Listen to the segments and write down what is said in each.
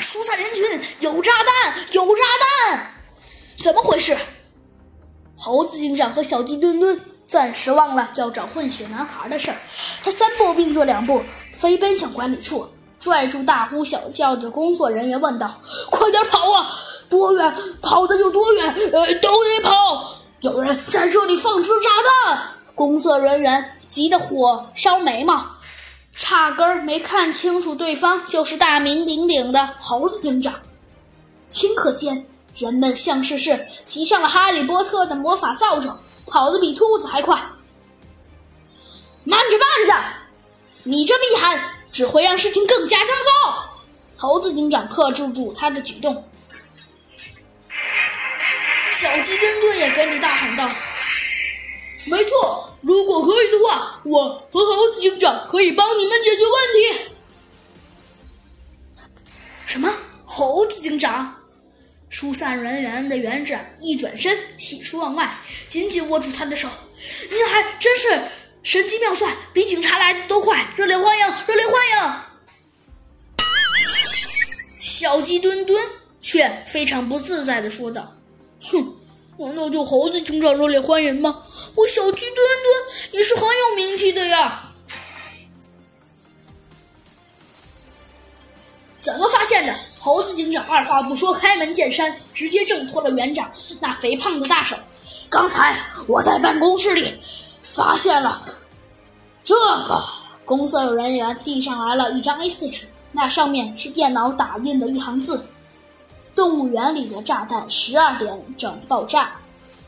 疏散人群！有炸弹！有炸弹！怎么回事？猴子警长和小鸡墩墩暂时忘了要找混血男孩的事儿，他三步并作两步飞奔向管理处，拽住大呼小叫的工作人员问道：“快点跑啊！多远？跑的有多远？呃，都得跑！有人在这里放置炸弹！”工作人员急得火烧眉毛，差根儿没看清楚对方就是大名鼎鼎的猴子警长。顷刻间。人们像是是骑上了哈利波特的魔法扫帚，跑得比兔子还快。慢着，慢着！你这么一喊，只会让事情更加糟糕。猴子警长克制住他的举动，小鸡墩墩也跟着大喊道：“没错，如果可以的话，我和猴子警长可以帮你们解决问题。”什么？猴子警长？疏散人员的园长一转身，喜出望外，紧紧握住他的手。您还真是神机妙算，比警察来的都快！热烈欢迎，热烈欢迎！小鸡墩墩却非常不自在的说道：“哼，难道就猴子警长热烈欢迎吗？我小鸡墩墩也是很有名气的呀！怎么发现的？”猴子警长二话不说，开门见山，直接挣脱了园长那肥胖的大手。刚才我在办公室里发现了这个，工作人员递上来了一张 A4 纸，那上面是电脑打印的一行字：“动物园里的炸弹十二点整爆炸。”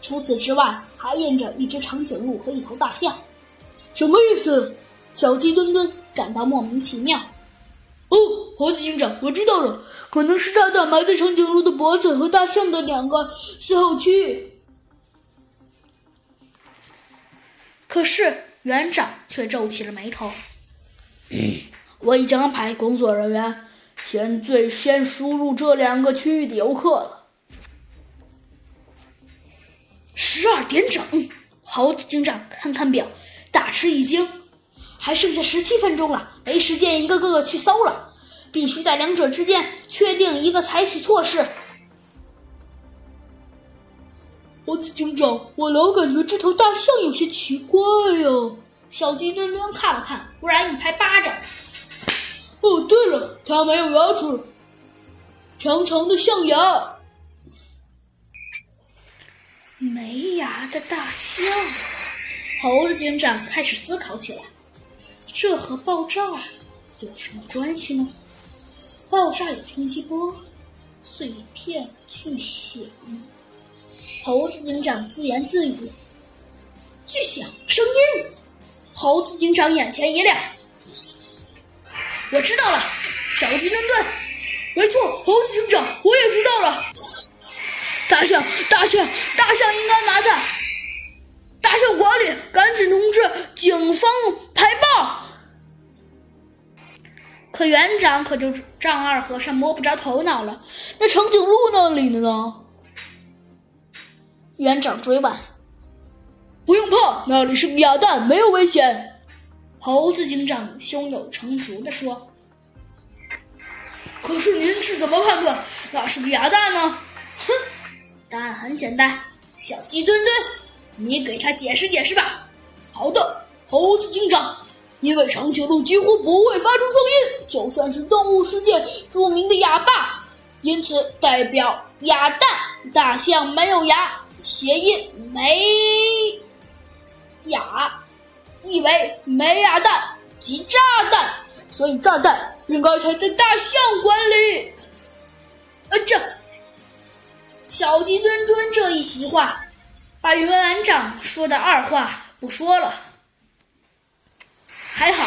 除此之外，还印着一只长颈鹿和一头大象。什么意思？小鸡墩墩感到莫名其妙。哦，猴子警长，我知道了。可能是炸弹埋在长颈鹿的脖子和大象的两个四后区。可是园长却皱起了眉头。我已经安排工作人员先最先输入这两个区域的游客了。十二点整，猴子警长看看表，大吃一惊，还剩下十七分钟了，没时间一个个去搜了。必须在两者之间确定一个，采取措施。猴子警长，我老感觉这头大象有些奇怪呀。小鸡墩墩看了看，忽然一拍巴掌：“哦，对了，它没有牙齿，长长的象牙。没牙的大象。”猴子警长开始思考起来：这和爆炸有什么关系呢？爆炸有冲击波，碎片巨响。猴子警长自言自语：“巨响声音。”猴子警长眼前一亮：“我知道了，小鸡墩墩，没错，猴子警长，我也知道了。大象，大象，大象应该埋在大象馆里，赶紧通知警方排爆。”可园长可就丈二和尚摸不着头脑了。那长颈鹿那里呢？园长追问。不用怕，那里是哑弹，没有危险。猴子警长胸有成竹地说。可是您是怎么判断那是个哑弹呢？哼，答案很简单，小鸡墩墩，你给他解释解释吧。好的，猴子警长。因为长颈鹿几乎不会发出声音，就算是动物世界著名的哑巴，因此代表哑弹。大象没有牙，谐音没哑，意为没哑弹即炸弹，所以炸弹应该藏在大象馆里。呃，这小鸡墩墩这一席话，把园长说的二话不说了。还好，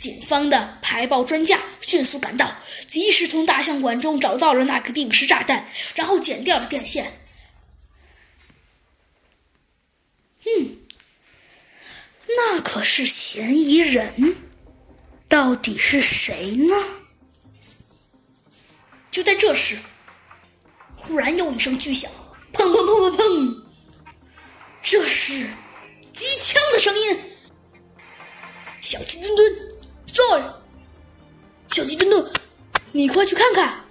警方的排爆专家迅速赶到，及时从大象馆中找到了那颗定时炸弹，然后剪掉了电线。嗯，那可是嫌疑人，到底是谁呢？就在这时，忽然又一声巨响，砰砰砰砰砰，这是机枪的声音。小鸡墩墩，在！小鸡墩墩，你快去看看！